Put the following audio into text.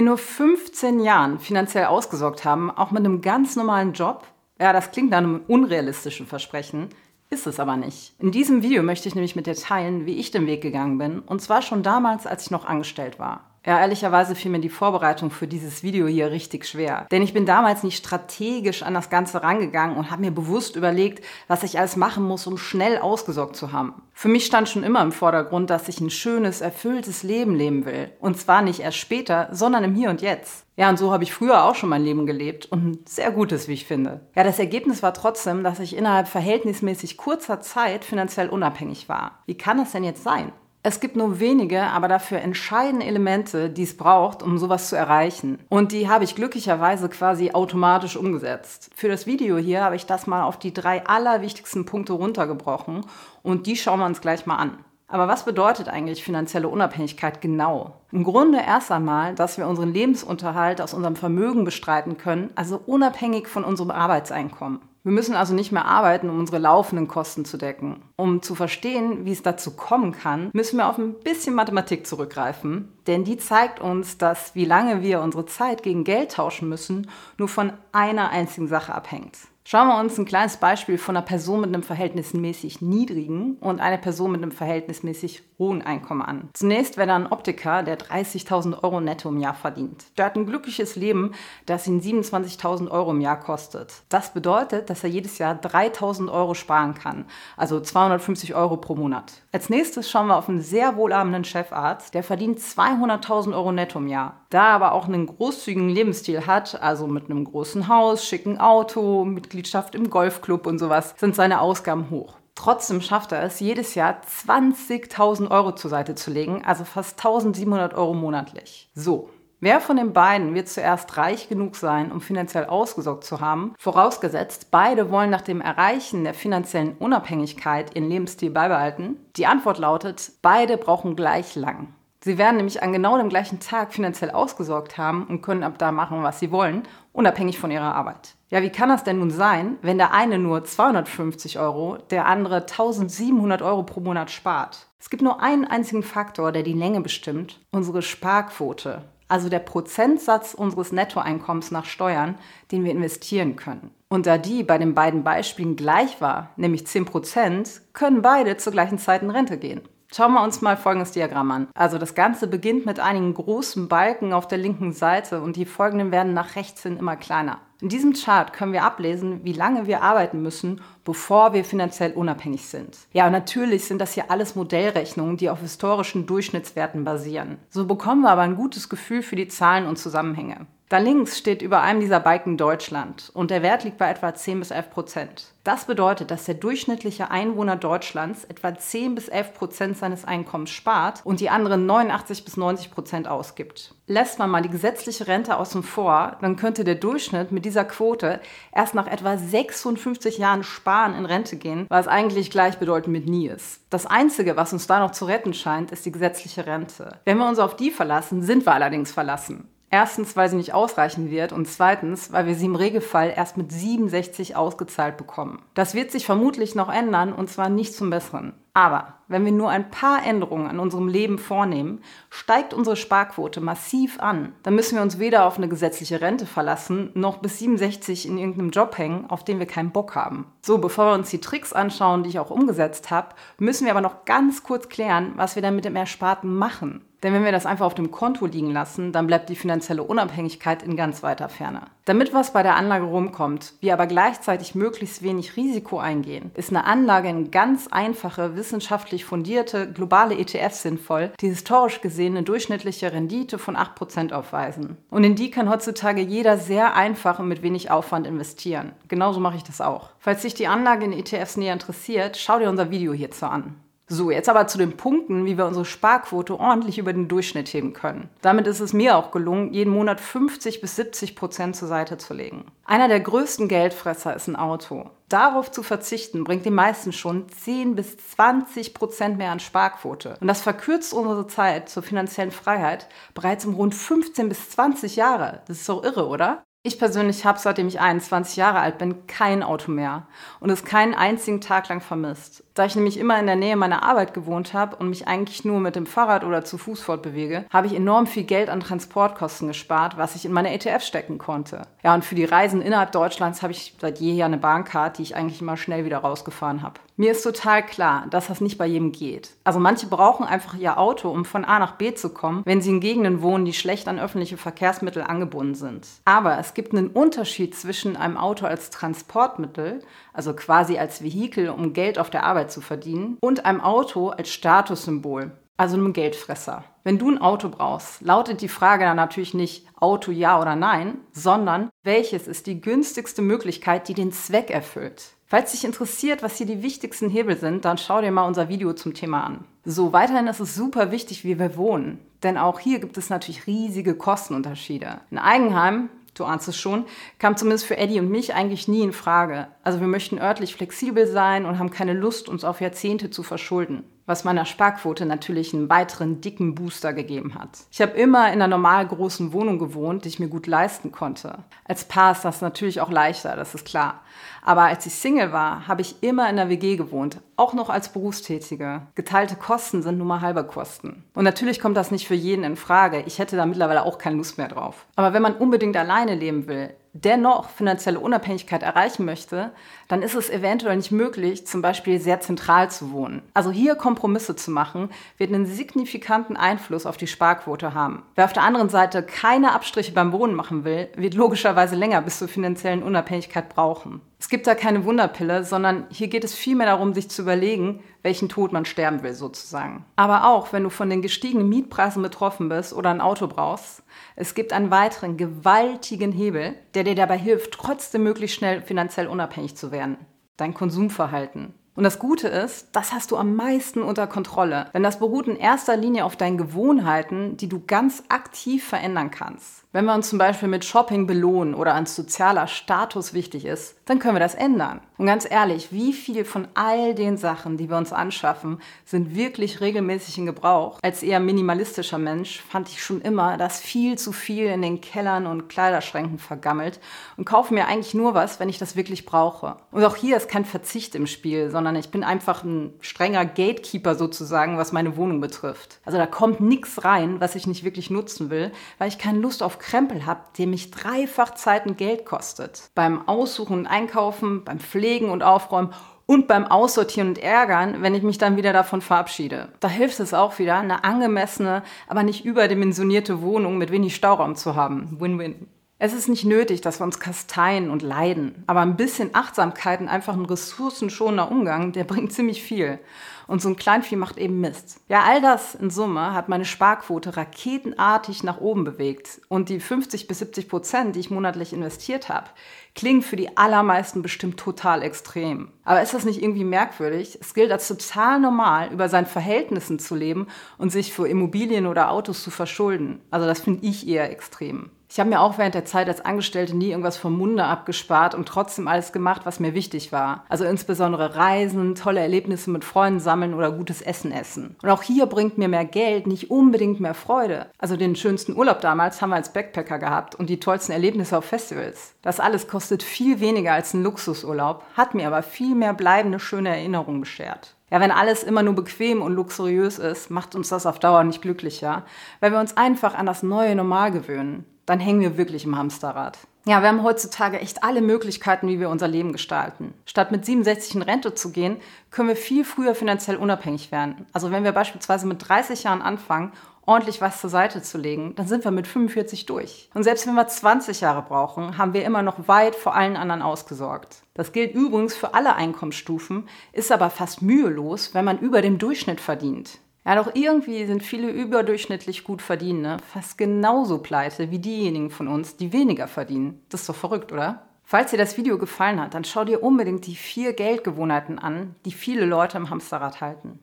In nur 15 Jahren finanziell ausgesorgt haben, auch mit einem ganz normalen Job? Ja, das klingt nach einem unrealistischen Versprechen, ist es aber nicht. In diesem Video möchte ich nämlich mit dir teilen, wie ich den Weg gegangen bin, und zwar schon damals, als ich noch angestellt war. Ja, ehrlicherweise fiel mir die Vorbereitung für dieses Video hier richtig schwer. Denn ich bin damals nicht strategisch an das Ganze rangegangen und habe mir bewusst überlegt, was ich alles machen muss, um schnell ausgesorgt zu haben. Für mich stand schon immer im Vordergrund, dass ich ein schönes, erfülltes Leben leben will. Und zwar nicht erst später, sondern im Hier und Jetzt. Ja, und so habe ich früher auch schon mein Leben gelebt und ein sehr gutes, wie ich finde. Ja, das Ergebnis war trotzdem, dass ich innerhalb verhältnismäßig kurzer Zeit finanziell unabhängig war. Wie kann das denn jetzt sein? Es gibt nur wenige, aber dafür entscheidende Elemente, die es braucht, um sowas zu erreichen. Und die habe ich glücklicherweise quasi automatisch umgesetzt. Für das Video hier habe ich das mal auf die drei allerwichtigsten Punkte runtergebrochen und die schauen wir uns gleich mal an. Aber was bedeutet eigentlich finanzielle Unabhängigkeit genau? Im Grunde erst einmal, dass wir unseren Lebensunterhalt aus unserem Vermögen bestreiten können, also unabhängig von unserem Arbeitseinkommen. Wir müssen also nicht mehr arbeiten, um unsere laufenden Kosten zu decken. Um zu verstehen, wie es dazu kommen kann, müssen wir auf ein bisschen Mathematik zurückgreifen, denn die zeigt uns, dass wie lange wir unsere Zeit gegen Geld tauschen müssen, nur von einer einzigen Sache abhängt. Schauen wir uns ein kleines Beispiel von einer Person mit einem verhältnismäßig niedrigen und einer Person mit einem verhältnismäßig hohen Einkommen an. Zunächst wäre da ein Optiker, der 30.000 Euro netto im Jahr verdient. Der hat ein glückliches Leben, das ihn 27.000 Euro im Jahr kostet. Das bedeutet, dass er jedes Jahr 3.000 Euro sparen kann, also 250 Euro pro Monat. Als nächstes schauen wir auf einen sehr wohlhabenden Chefarzt, der verdient 200.000 Euro netto im Jahr. Da er aber auch einen großzügigen Lebensstil hat, also mit einem großen Haus, schicken Auto, Mitglied Mitgliedschaft im Golfclub und sowas, sind seine Ausgaben hoch. Trotzdem schafft er es, jedes Jahr 20.000 Euro zur Seite zu legen, also fast 1.700 Euro monatlich. So, Wer von den beiden wird zuerst reich genug sein, um finanziell ausgesorgt zu haben? Vorausgesetzt, beide wollen nach dem Erreichen der finanziellen Unabhängigkeit ihren Lebensstil beibehalten? Die Antwort lautet, beide brauchen gleich lang. Sie werden nämlich an genau dem gleichen Tag finanziell ausgesorgt haben und können ab da machen, was sie wollen, unabhängig von ihrer Arbeit. Ja, wie kann das denn nun sein, wenn der eine nur 250 Euro, der andere 1700 Euro pro Monat spart? Es gibt nur einen einzigen Faktor, der die Länge bestimmt, unsere Sparquote, also der Prozentsatz unseres Nettoeinkommens nach Steuern, den wir investieren können. Und da die bei den beiden Beispielen gleich war, nämlich 10 Prozent, können beide zur gleichen Zeit in Rente gehen. Schauen wir uns mal folgendes Diagramm an. Also das Ganze beginnt mit einigen großen Balken auf der linken Seite und die folgenden werden nach rechts hin immer kleiner. In diesem Chart können wir ablesen, wie lange wir arbeiten müssen, bevor wir finanziell unabhängig sind. Ja, und natürlich sind das hier alles Modellrechnungen, die auf historischen Durchschnittswerten basieren. So bekommen wir aber ein gutes Gefühl für die Zahlen und Zusammenhänge. Da links steht über einem dieser Balken Deutschland und der Wert liegt bei etwa 10 bis 11 Prozent. Das bedeutet, dass der durchschnittliche Einwohner Deutschlands etwa 10 bis 11 Prozent seines Einkommens spart und die anderen 89 bis 90 Prozent ausgibt. Lässt man mal die gesetzliche Rente außen vor, dann könnte der Durchschnitt mit dieser Quote erst nach etwa 56 Jahren Sparen in Rente gehen, was eigentlich gleichbedeutend mit nie ist. Das Einzige, was uns da noch zu retten scheint, ist die gesetzliche Rente. Wenn wir uns auf die verlassen, sind wir allerdings verlassen. Erstens, weil sie nicht ausreichen wird und zweitens, weil wir sie im Regelfall erst mit 67 ausgezahlt bekommen. Das wird sich vermutlich noch ändern und zwar nicht zum Besseren. Aber wenn wir nur ein paar Änderungen an unserem Leben vornehmen, steigt unsere Sparquote massiv an. Dann müssen wir uns weder auf eine gesetzliche Rente verlassen, noch bis 67 in irgendeinem Job hängen, auf den wir keinen Bock haben. So, bevor wir uns die Tricks anschauen, die ich auch umgesetzt habe, müssen wir aber noch ganz kurz klären, was wir dann mit dem Ersparten machen. Denn wenn wir das einfach auf dem Konto liegen lassen, dann bleibt die finanzielle Unabhängigkeit in ganz weiter Ferne. Damit was bei der Anlage rumkommt, wir aber gleichzeitig möglichst wenig Risiko eingehen, ist eine Anlage in ganz einfache, wissenschaftlich fundierte, globale ETFs sinnvoll, die historisch gesehen eine durchschnittliche Rendite von 8% aufweisen. Und in die kann heutzutage jeder sehr einfach und mit wenig Aufwand investieren. Genauso mache ich das auch. Falls dich die Anlage in ETFs näher interessiert, schau dir unser Video hierzu an. So, jetzt aber zu den Punkten, wie wir unsere Sparquote ordentlich über den Durchschnitt heben können. Damit ist es mir auch gelungen, jeden Monat 50 bis 70 Prozent zur Seite zu legen. Einer der größten Geldfresser ist ein Auto. Darauf zu verzichten, bringt den meisten schon 10 bis 20 Prozent mehr an Sparquote. Und das verkürzt unsere Zeit zur finanziellen Freiheit bereits um rund 15 bis 20 Jahre. Das ist doch irre, oder? Ich persönlich habe, seitdem ich 21 Jahre alt bin, kein Auto mehr und es keinen einzigen Tag lang vermisst. Da ich nämlich immer in der Nähe meiner Arbeit gewohnt habe und mich eigentlich nur mit dem Fahrrad oder zu Fuß fortbewege, habe ich enorm viel Geld an Transportkosten gespart, was ich in meine ETF stecken konnte. Ja, und für die Reisen innerhalb Deutschlands habe ich seit jeher eine Bahncard, die ich eigentlich immer schnell wieder rausgefahren habe. Mir ist total klar, dass das nicht bei jedem geht. Also manche brauchen einfach ihr Auto, um von A nach B zu kommen, wenn sie in Gegenden wohnen, die schlecht an öffentliche Verkehrsmittel angebunden sind. Aber es gibt einen Unterschied zwischen einem Auto als Transportmittel, also quasi als Vehikel, um Geld auf der Arbeit zu verdienen, und einem Auto als Statussymbol, also einem Geldfresser. Wenn du ein Auto brauchst, lautet die Frage dann natürlich nicht Auto ja oder nein, sondern welches ist die günstigste Möglichkeit, die den Zweck erfüllt. Falls dich interessiert, was hier die wichtigsten Hebel sind, dann schau dir mal unser Video zum Thema an. So, weiterhin ist es super wichtig, wie wir wohnen. Denn auch hier gibt es natürlich riesige Kostenunterschiede. Ein Eigenheim, du ahnst es schon, kam zumindest für Eddie und mich eigentlich nie in Frage. Also wir möchten örtlich flexibel sein und haben keine Lust, uns auf Jahrzehnte zu verschulden was meiner Sparquote natürlich einen weiteren dicken Booster gegeben hat. Ich habe immer in einer normal großen Wohnung gewohnt, die ich mir gut leisten konnte. Als Paar ist das natürlich auch leichter, das ist klar. Aber als ich Single war, habe ich immer in der WG gewohnt, auch noch als Berufstätige. Geteilte Kosten sind nun mal halbe Kosten. Und natürlich kommt das nicht für jeden in Frage. Ich hätte da mittlerweile auch keine Lust mehr drauf. Aber wenn man unbedingt alleine leben will, dennoch finanzielle Unabhängigkeit erreichen möchte, dann ist es eventuell nicht möglich, zum Beispiel sehr zentral zu wohnen. Also hier Kompromisse zu machen, wird einen signifikanten Einfluss auf die Sparquote haben. Wer auf der anderen Seite keine Abstriche beim Wohnen machen will, wird logischerweise länger bis zur finanziellen Unabhängigkeit brauchen. Es gibt da keine Wunderpille, sondern hier geht es vielmehr darum, sich zu überlegen, welchen Tod man sterben will sozusagen. Aber auch, wenn du von den gestiegenen Mietpreisen betroffen bist oder ein Auto brauchst, es gibt einen weiteren gewaltigen Hebel, der dir dabei hilft, trotzdem möglichst schnell finanziell unabhängig zu werden. Dein Konsumverhalten. Und das Gute ist, das hast du am meisten unter Kontrolle, denn das beruht in erster Linie auf deinen Gewohnheiten, die du ganz aktiv verändern kannst. Wenn wir uns zum Beispiel mit Shopping belohnen oder ein sozialer Status wichtig ist, dann können wir das ändern. Und ganz ehrlich, wie viel von all den Sachen, die wir uns anschaffen, sind wirklich regelmäßig in Gebrauch? Als eher minimalistischer Mensch fand ich schon immer, dass viel zu viel in den Kellern und Kleiderschränken vergammelt und kaufe mir eigentlich nur was, wenn ich das wirklich brauche. Und auch hier ist kein Verzicht im Spiel, sondern ich bin einfach ein strenger Gatekeeper sozusagen, was meine Wohnung betrifft. Also da kommt nichts rein, was ich nicht wirklich nutzen will, weil ich keine Lust auf Krempel habe, der mich dreifach Zeit und Geld kostet. Beim Aussuchen und Einkaufen, beim Pflegen und Aufräumen und beim Aussortieren und Ärgern, wenn ich mich dann wieder davon verabschiede. Da hilft es auch wieder, eine angemessene, aber nicht überdimensionierte Wohnung mit wenig Stauraum zu haben. Win-win. Es ist nicht nötig, dass wir uns kasteien und leiden, aber ein bisschen Achtsamkeit und einfach ein ressourcenschonender Umgang, der bringt ziemlich viel. Und so ein Kleinvieh macht eben Mist. Ja, all das in Summe hat meine Sparquote raketenartig nach oben bewegt. Und die 50 bis 70 Prozent, die ich monatlich investiert habe, klingen für die allermeisten bestimmt total extrem. Aber ist das nicht irgendwie merkwürdig? Es gilt als total normal, über seinen Verhältnissen zu leben und sich für Immobilien oder Autos zu verschulden. Also das finde ich eher extrem. Ich habe mir auch während der Zeit als Angestellte nie irgendwas vom Munde abgespart und trotzdem alles gemacht, was mir wichtig war. Also insbesondere Reisen, tolle Erlebnisse mit Freunden sammeln oder gutes Essen essen. Und auch hier bringt mir mehr Geld nicht unbedingt mehr Freude. Also den schönsten Urlaub damals haben wir als Backpacker gehabt und die tollsten Erlebnisse auf Festivals. Das alles kostet viel weniger als ein Luxusurlaub, hat mir aber viel mehr bleibende schöne Erinnerungen beschert. Ja, wenn alles immer nur bequem und luxuriös ist, macht uns das auf Dauer nicht glücklicher, weil wir uns einfach an das neue Normal gewöhnen dann hängen wir wirklich im Hamsterrad. Ja, wir haben heutzutage echt alle Möglichkeiten, wie wir unser Leben gestalten. Statt mit 67 in Rente zu gehen, können wir viel früher finanziell unabhängig werden. Also wenn wir beispielsweise mit 30 Jahren anfangen, ordentlich was zur Seite zu legen, dann sind wir mit 45 durch. Und selbst wenn wir 20 Jahre brauchen, haben wir immer noch weit vor allen anderen ausgesorgt. Das gilt übrigens für alle Einkommensstufen, ist aber fast mühelos, wenn man über dem Durchschnitt verdient. Ja, doch irgendwie sind viele überdurchschnittlich gut verdienende fast genauso pleite wie diejenigen von uns, die weniger verdienen. Das ist doch verrückt, oder? Falls dir das Video gefallen hat, dann schau dir unbedingt die vier Geldgewohnheiten an, die viele Leute im Hamsterrad halten.